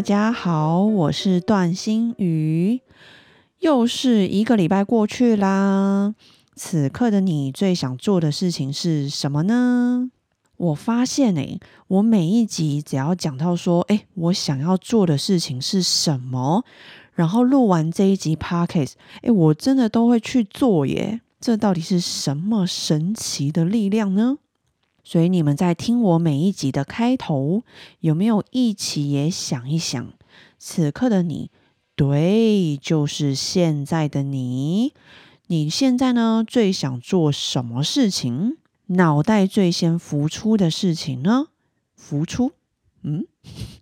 大家好，我是段心瑜，又是一个礼拜过去啦。此刻的你最想做的事情是什么呢？我发现诶，我每一集只要讲到说，诶，我想要做的事情是什么，然后录完这一集 podcast，诶，我真的都会去做耶。这到底是什么神奇的力量呢？所以你们在听我每一集的开头，有没有一起也想一想？此刻的你，对，就是现在的你。你现在呢，最想做什么事情？脑袋最先浮出的事情呢？浮出，嗯，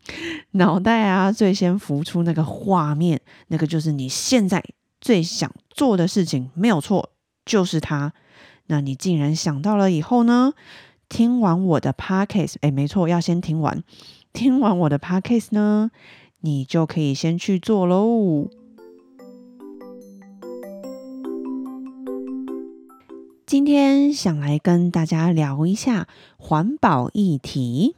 脑袋啊，最先浮出那个画面，那个就是你现在最想做的事情，没有错，就是它。那你竟然想到了以后呢？听完我的 podcast，哎，没错，要先听完。听完我的 podcast 呢，你就可以先去做喽。今天想来跟大家聊一下环保议题。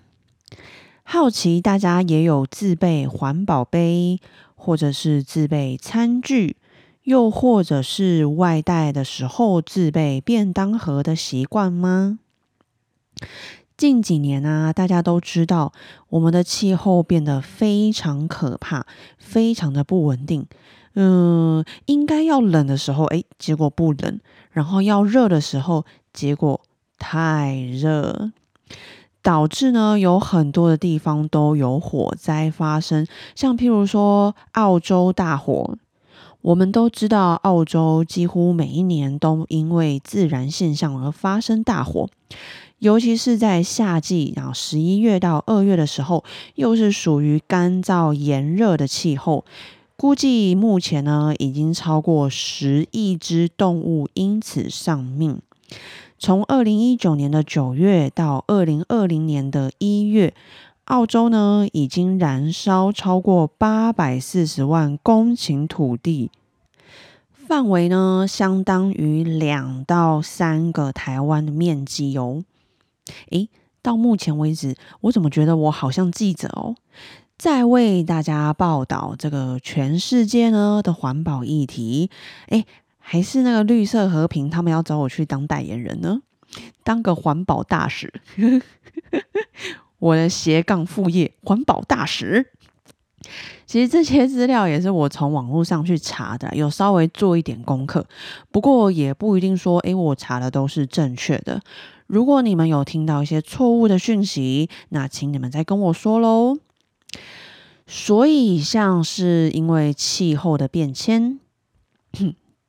好奇大家也有自备环保杯，或者是自备餐具，又或者是外带的时候自备便当盒的习惯吗？近几年啊，大家都知道我们的气候变得非常可怕，非常的不稳定。嗯，应该要冷的时候，哎，结果不冷；然后要热的时候，结果太热，导致呢有很多的地方都有火灾发生。像譬如说澳洲大火，我们都知道，澳洲几乎每一年都因为自然现象而发生大火。尤其是在夏季，然后十一月到二月的时候，又是属于干燥炎热的气候，估计目前呢已经超过十亿只动物因此丧命。从二零一九年的九月到二零二零年的一月，澳洲呢已经燃烧超过八百四十万公顷土地，范围呢相当于两到三个台湾的面积哦。诶，到目前为止，我怎么觉得我好像记者哦，在为大家报道这个全世界呢的环保议题？诶，还是那个绿色和平，他们要找我去当代言人呢，当个环保大使。我的斜杠副业，环保大使。其实这些资料也是我从网络上去查的，有稍微做一点功课，不过也不一定说，诶，我查的都是正确的。如果你们有听到一些错误的讯息，那请你们再跟我说喽。所以，像是因为气候的变迁，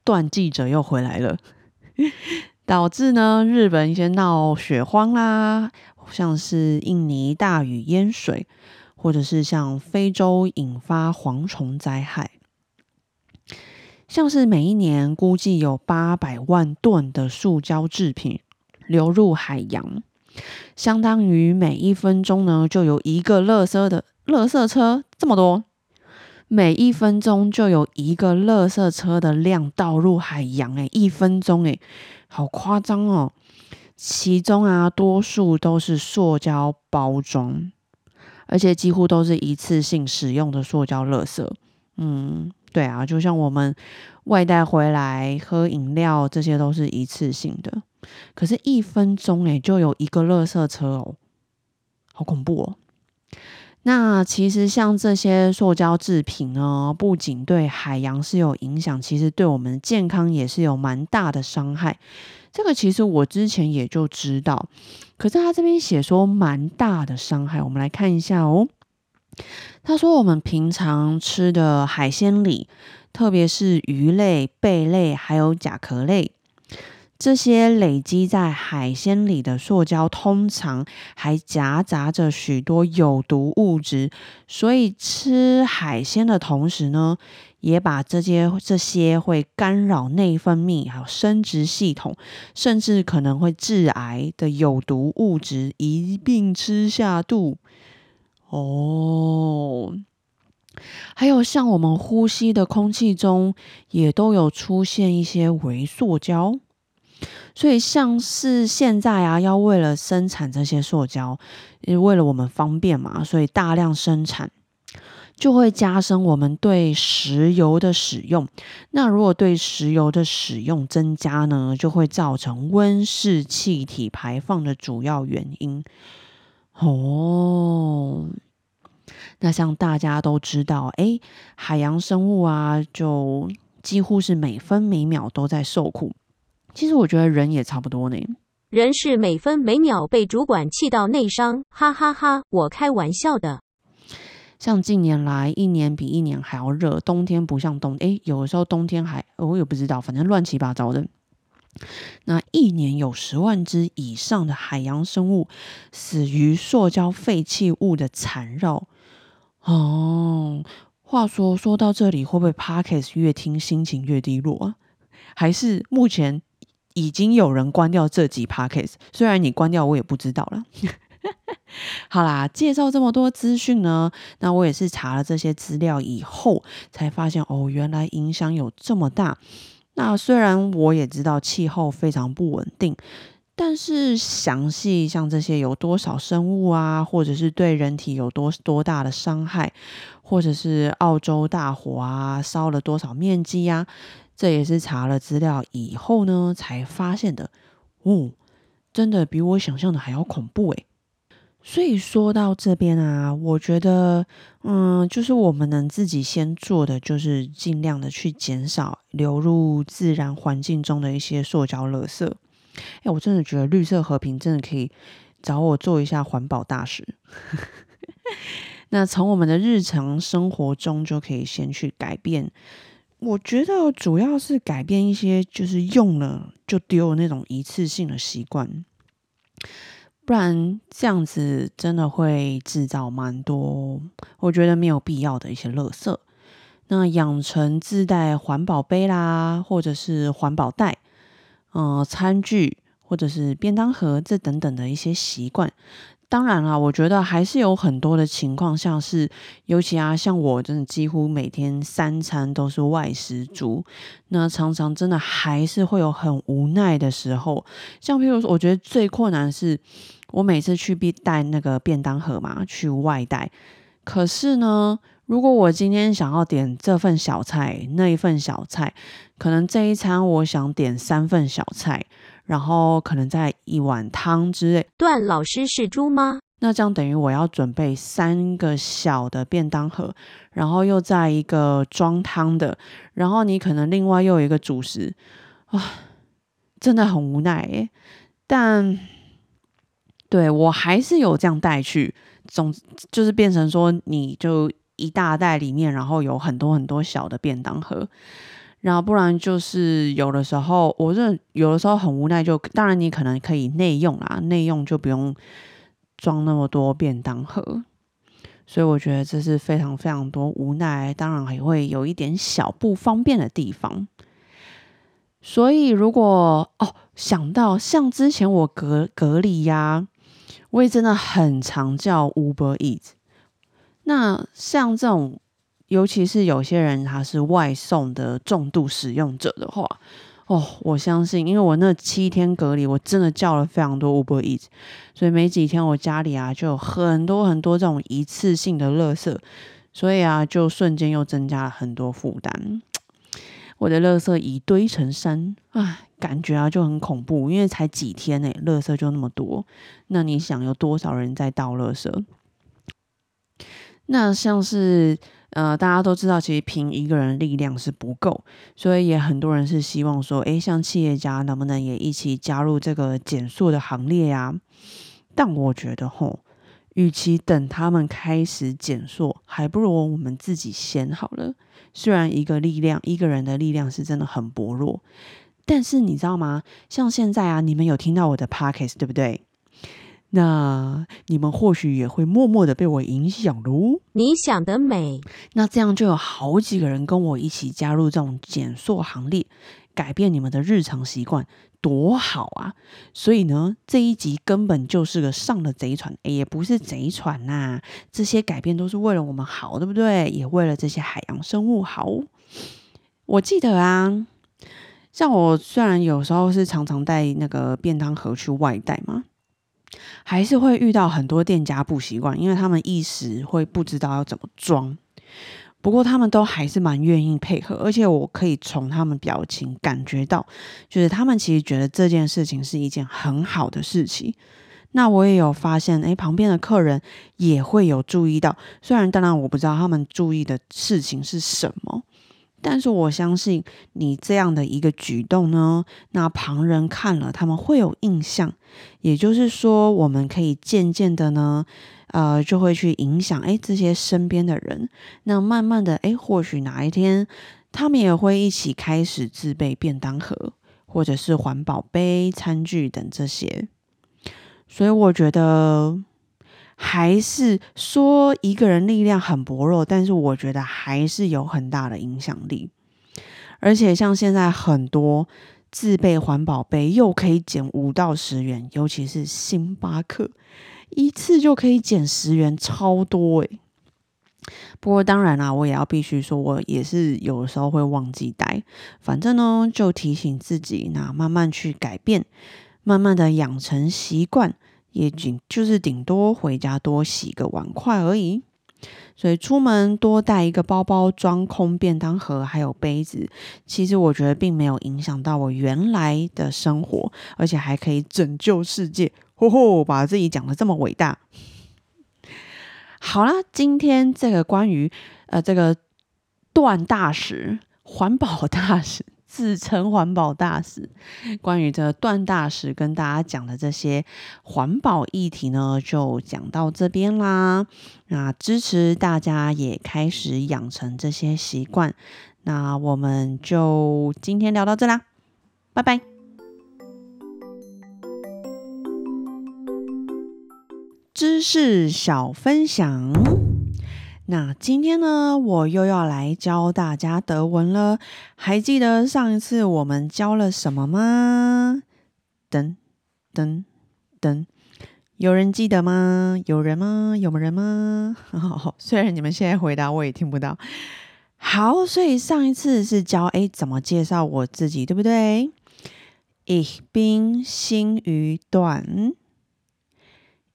段记者又回来了，导致呢日本一些闹雪荒啦，像是印尼大雨淹水，或者是像非洲引发蝗虫灾害，像是每一年估计有八百万吨的塑胶制品。流入海洋，相当于每一分钟呢就有一个垃圾的垃圾车这么多，每一分钟就有一个垃圾车的量倒入海洋，诶，一分钟诶，好夸张哦！其中啊，多数都是塑胶包装，而且几乎都是一次性使用的塑胶垃圾。嗯，对啊，就像我们外带回来喝饮料，这些都是一次性的。可是，一分钟诶就有一个垃圾车哦，好恐怖哦！那其实像这些塑胶制品呢，不仅对海洋是有影响，其实对我们健康也是有蛮大的伤害。这个其实我之前也就知道，可是他这边写说蛮大的伤害，我们来看一下哦。他说我们平常吃的海鲜里，特别是鱼类、贝类还有甲壳类。这些累积在海鲜里的塑胶，通常还夹杂着许多有毒物质，所以吃海鲜的同时呢，也把这些这些会干扰内分泌、还有生殖系统，甚至可能会致癌的有毒物质一并吃下肚。哦，还有像我们呼吸的空气中，也都有出现一些微塑胶。所以，像是现在啊，要为了生产这些塑胶，为了我们方便嘛，所以大量生产，就会加深我们对石油的使用。那如果对石油的使用增加呢，就会造成温室气体排放的主要原因。哦，那像大家都知道，哎，海洋生物啊，就几乎是每分每秒都在受苦。其实我觉得人也差不多呢。人是每分每秒被主管气到内伤，哈哈哈！我开玩笑的。像近年来一年比一年还要热，冬天不像冬，诶，有的时候冬天还我也不知道，反正乱七八糟的。那一年有十万只以上的海洋生物死于塑胶废弃物的缠绕。哦，话说说到这里，会不会 Parkes 越听心情越低落啊？还是目前？已经有人关掉这集 podcast，虽然你关掉，我也不知道了。好啦，介绍这么多资讯呢，那我也是查了这些资料以后，才发现哦，原来影响有这么大。那虽然我也知道气候非常不稳定，但是详细像这些有多少生物啊，或者是对人体有多多大的伤害，或者是澳洲大火啊，烧了多少面积呀？这也是查了资料以后呢，才发现的。哦，真的比我想象的还要恐怖诶。所以说到这边啊，我觉得，嗯，就是我们能自己先做的，就是尽量的去减少流入自然环境中的一些塑胶垃圾。哎，我真的觉得绿色和平真的可以找我做一下环保大使。那从我们的日常生活中就可以先去改变。我觉得主要是改变一些就是用了就丢那种一次性的习惯，不然这样子真的会制造蛮多我觉得没有必要的一些垃圾。那养成自带环保杯啦，或者是环保袋、嗯餐具或者是便当盒这等等的一些习惯。当然啦，我觉得还是有很多的情况，像是尤其啊，像我真的几乎每天三餐都是外食族，那常常真的还是会有很无奈的时候。像譬如说，我觉得最困难是，我每次去必带那个便当盒嘛，去外带。可是呢，如果我今天想要点这份小菜，那一份小菜，可能这一餐我想点三份小菜。然后可能在一碗汤之类。段老师是猪吗？那这样等于我要准备三个小的便当盒，然后又在一个装汤的，然后你可能另外又有一个主食啊，真的很无奈耶。但对我还是有这样带去，总就是变成说，你就一大袋里面，然后有很多很多小的便当盒。然后不然就是有的时候，我这有的时候很无奈，就当然你可能可以内用啦，内用就不用装那么多便当盒，所以我觉得这是非常非常多无奈，当然也会有一点小不方便的地方。所以如果哦想到像之前我隔隔离呀，我也真的很常叫 Uber Eat，那像这种。尤其是有些人他是外送的重度使用者的话，哦，我相信，因为我那七天隔离，我真的叫了非常多 Uber Eats，所以没几天我家里啊就有很多很多这种一次性的垃圾，所以啊就瞬间又增加了很多负担。我的垃圾一堆成山，唉，感觉啊就很恐怖，因为才几天诶，垃圾就那么多，那你想有多少人在倒垃圾？那像是。呃，大家都知道，其实凭一个人力量是不够，所以也很多人是希望说，诶，像企业家能不能也一起加入这个减速的行列呀？但我觉得，吼，与其等他们开始减速，还不如我们自己先好了。虽然一个力量，一个人的力量是真的很薄弱，但是你知道吗？像现在啊，你们有听到我的 podcast 对不对？那你们或许也会默默的被我影响喽。你想得美，那这样就有好几个人跟我一起加入这种减塑行列，改变你们的日常习惯，多好啊！所以呢，这一集根本就是个上了贼船，诶也不是贼船呐、这些改变都是为了我们好，对不对？也为了这些海洋生物好。我记得啊，像我虽然有时候是常常带那个便当盒去外带嘛，还是会遇到很多店家不习惯，因为他们一时会不知道要怎么装。不过他们都还是蛮愿意配合，而且我可以从他们表情感觉到，就是他们其实觉得这件事情是一件很好的事情。那我也有发现，诶，旁边的客人也会有注意到，虽然当然我不知道他们注意的事情是什么，但是我相信你这样的一个举动呢，那旁人看了他们会有印象，也就是说，我们可以渐渐的呢，呃，就会去影响诶这些身边的人，那慢慢的诶，或许哪一天他们也会一起开始自备便当盒，或者是环保杯、餐具等这些。所以我觉得还是说一个人力量很薄弱，但是我觉得还是有很大的影响力。而且像现在很多自备环保杯又可以减五到十元，尤其是星巴克一次就可以减十元，超多诶、不过当然啦，我也要必须说，我也是有时候会忘记带。反正呢，就提醒自己，那慢慢去改变，慢慢的养成习惯，也仅就是顶多回家多洗个碗筷而已。所以出门多带一个包包装空便当盒，还有杯子，其实我觉得并没有影响到我原来的生活，而且还可以拯救世界。吼吼，把自己讲的这么伟大。好啦，今天这个关于呃这个段大使、环保大使，自称环保大使，关于这段大使跟大家讲的这些环保议题呢，就讲到这边啦。那支持大家也开始养成这些习惯，那我们就今天聊到这啦，拜拜。知识小分享。那今天呢，我又要来教大家德文了。还记得上一次我们教了什么吗？噔噔噔，有人记得吗？有人吗？有没有人吗？虽然你们现在回答我也听不到。好，所以上一次是教诶怎么介绍我自己，对不对？Ich bin 新鱼段。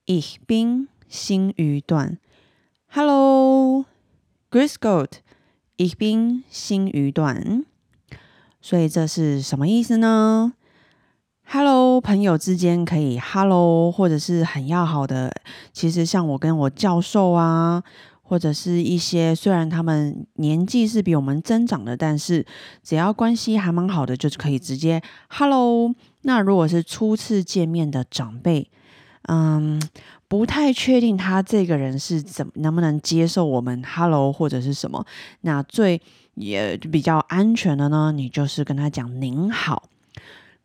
Ich bin 新鱼段。Hello, Grüß Gott, ich bin 新鱼段。所以这是什么意思呢？Hello，朋友之间可以 Hello，或者是很要好的。其实像我跟我教授啊，或者是一些虽然他们年纪是比我们增长的，但是只要关系还蛮好的，就是可以直接 Hello。那如果是初次见面的长辈，嗯。不太确定他这个人是怎能不能接受我们 “hello” 或者是什么，那最也比较安全的呢？你就是跟他讲“您好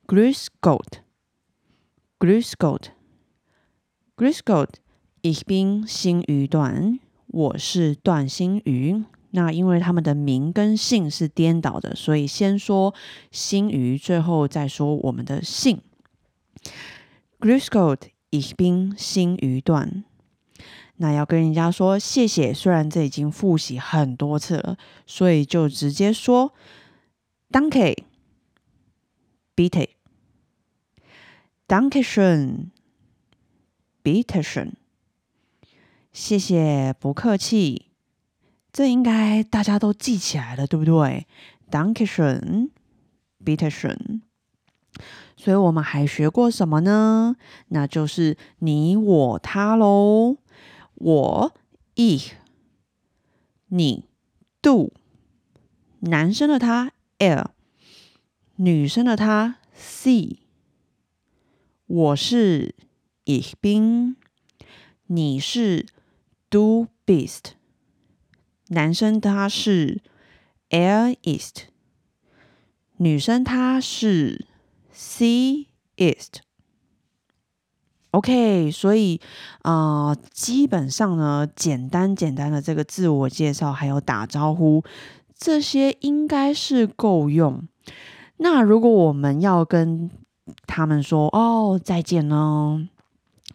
”，Grüß Gott，Grüß Gott，Grüß Gott，Ich bin 新鱼段，我是段新鱼。那因为他们的名跟姓是颠倒的，所以先说新鱼，最后再说我们的姓。Grüß Gott。Ich bin 新鱼段，那要跟人家说谢谢。虽然这已经复习很多次了，所以就直接说 Danke, bitte, Danke schön, bitte schön。谢谢，不客气。这应该大家都记起来了，对不对？Danke schön, bitte schön。所以我们还学过什么呢？那就是你、我、他喽。我 i 你 do，男生的他 l，女生的他 sie。我是 ich bin，你是 du bist，男生他是 er ist，女生她是 C ist。OK，所以啊，基本上呢，简单简单的这个自我介绍还有打招呼，这些应该是够用。那如果我们要跟他们说哦再见呢？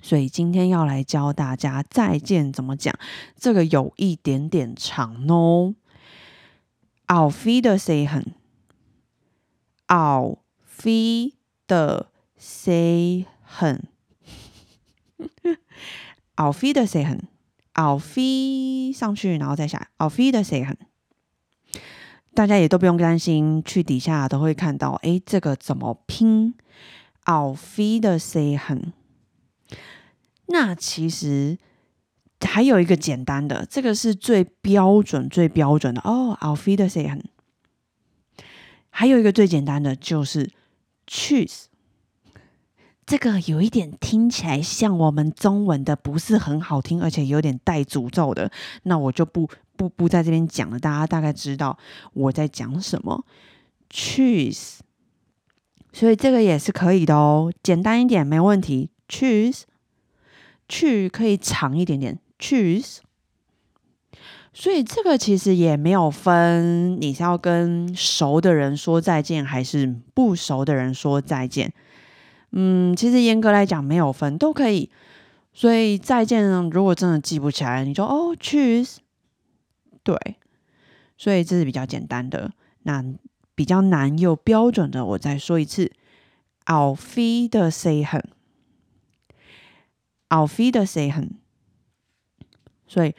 所以今天要来教大家再见怎么讲，这个有一点点长哦。Auf Wiedersehen，Auf 的 say 哼，I'll feed 的 say 很，I'll feed 上去，然后再下，I'll feed 的 say 很。大家也都不用担心，去底下都会看到，诶，这个怎么拼？I'll feed 的 say 很。那其实还有一个简单的，这个是最标准、最标准的哦。I'll feed the s a n 还有一个最简单的就是 Choose。这个有一点听起来像我们中文的，不是很好听，而且有点带诅咒的。那我就不不不在这边讲了，大家大概知道我在讲什么。Choose，所以这个也是可以的哦，简单一点没问题。Choose，去可以长一点点。Choose，所以这个其实也没有分你是要跟熟的人说再见，还是不熟的人说再见。嗯，其实严格来讲没有分，都可以。所以再见，如果真的记不起来，你就哦，choose。对，所以这是比较简单的。那比较难又标准的，我再说一次：I'll feed the Sehen，I'll feed the Sehen。所以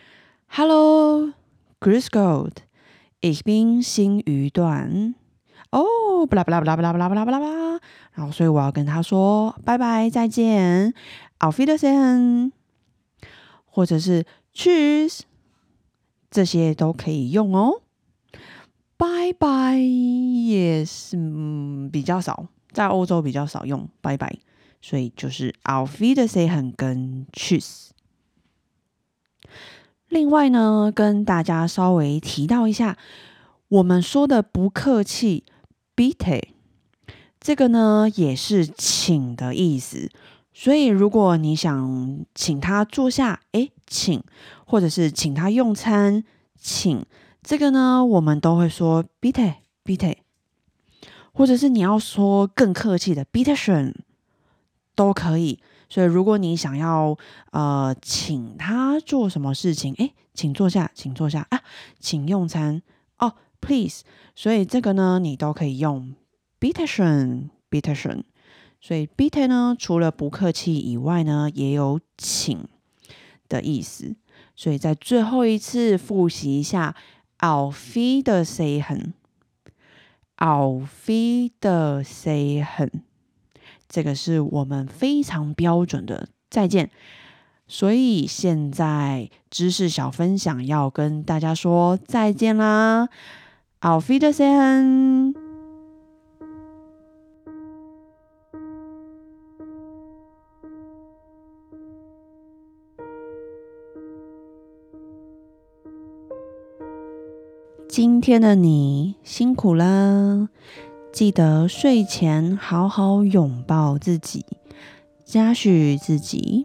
Hello, Chris Gold. Ich bin 新鱼段。哦，不啦不啦不啦不啦不啦不啦不啦，然后所以我要跟他说拜拜再见，Auf Wiedersehen，或者是 Cheers，这些都可以用哦。拜拜。也是比较少，在欧洲比较少用。拜拜，所以就是 Auf Wiedersehen 跟 Cheers。另外呢，跟大家稍微提到一下，我们说的不客气。Bitte，这个呢也是请的意思，所以如果你想请他坐下，哎，请，或者是请他用餐，请，这个呢我们都会说 Bitte，Bitte，或者是你要说更客气的 b i t e s h n 都可以。所以如果你想要呃请他做什么事情，哎，请坐下，请坐下啊，请用餐哦。Please，所以这个呢，你都可以用 bitte schön，bitte schön。所以 bitte 呢，除了不客气以外呢，也有请的意思。所以在最后一次复习一下 a u f i e d e r s e h e n a u f i e d e r s e h e n 这个是我们非常标准的再见。所以现在知识小分享要跟大家说再见啦。Auf Wiedersehen。今天的你辛苦了，记得睡前好好拥抱自己，嘉许自己。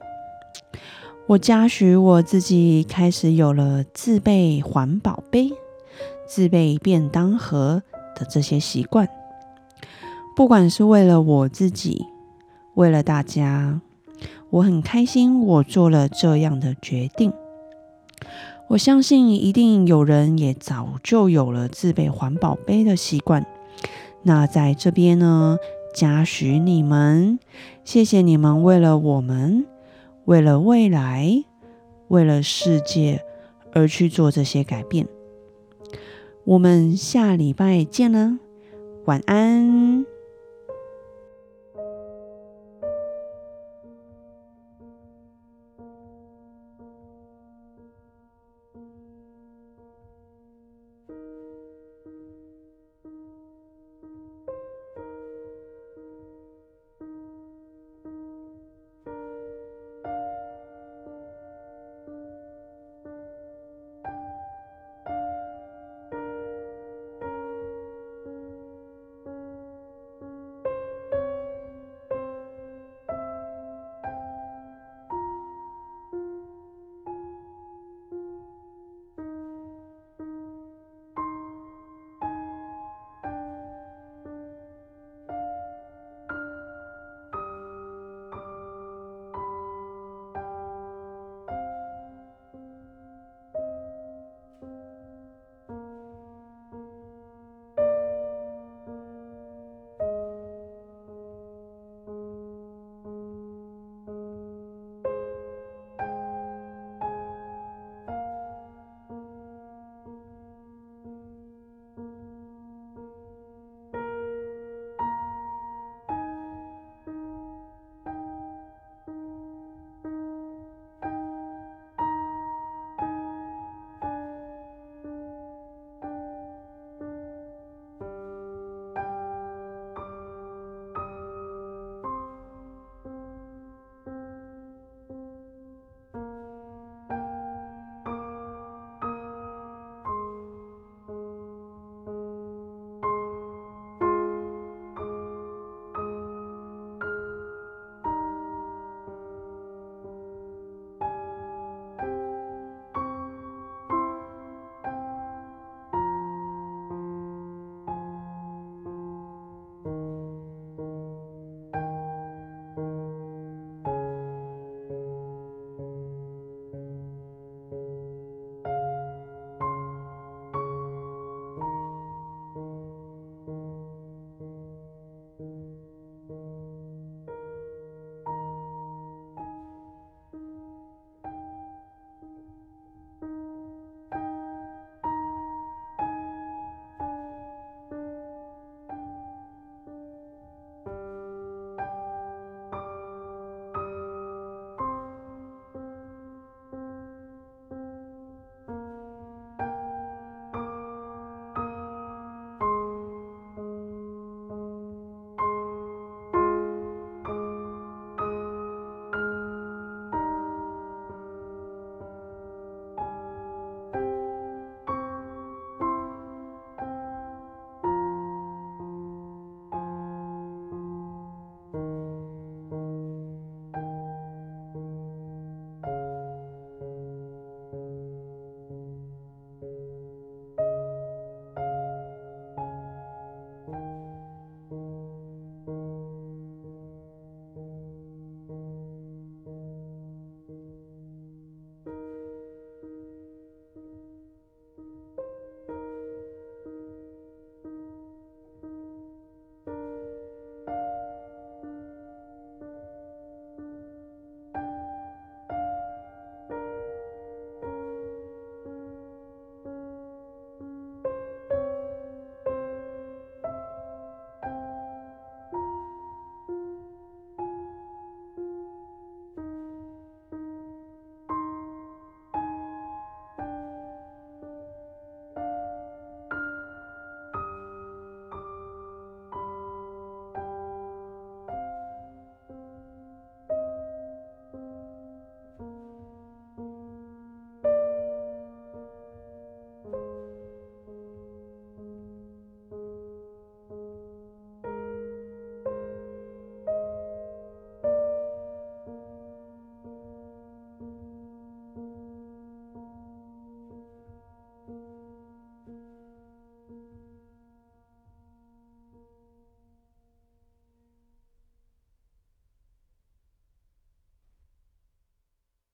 我嘉许我自己，开始有了自备环保杯。自备便当盒的这些习惯，不管是为了我自己，为了大家，我很开心我做了这样的决定。我相信一定有人也早就有了自备环保杯的习惯。那在这边呢，嘉许你们，谢谢你们为了我们，为了未来，为了世界而去做这些改变。我们下礼拜见啦，晚安。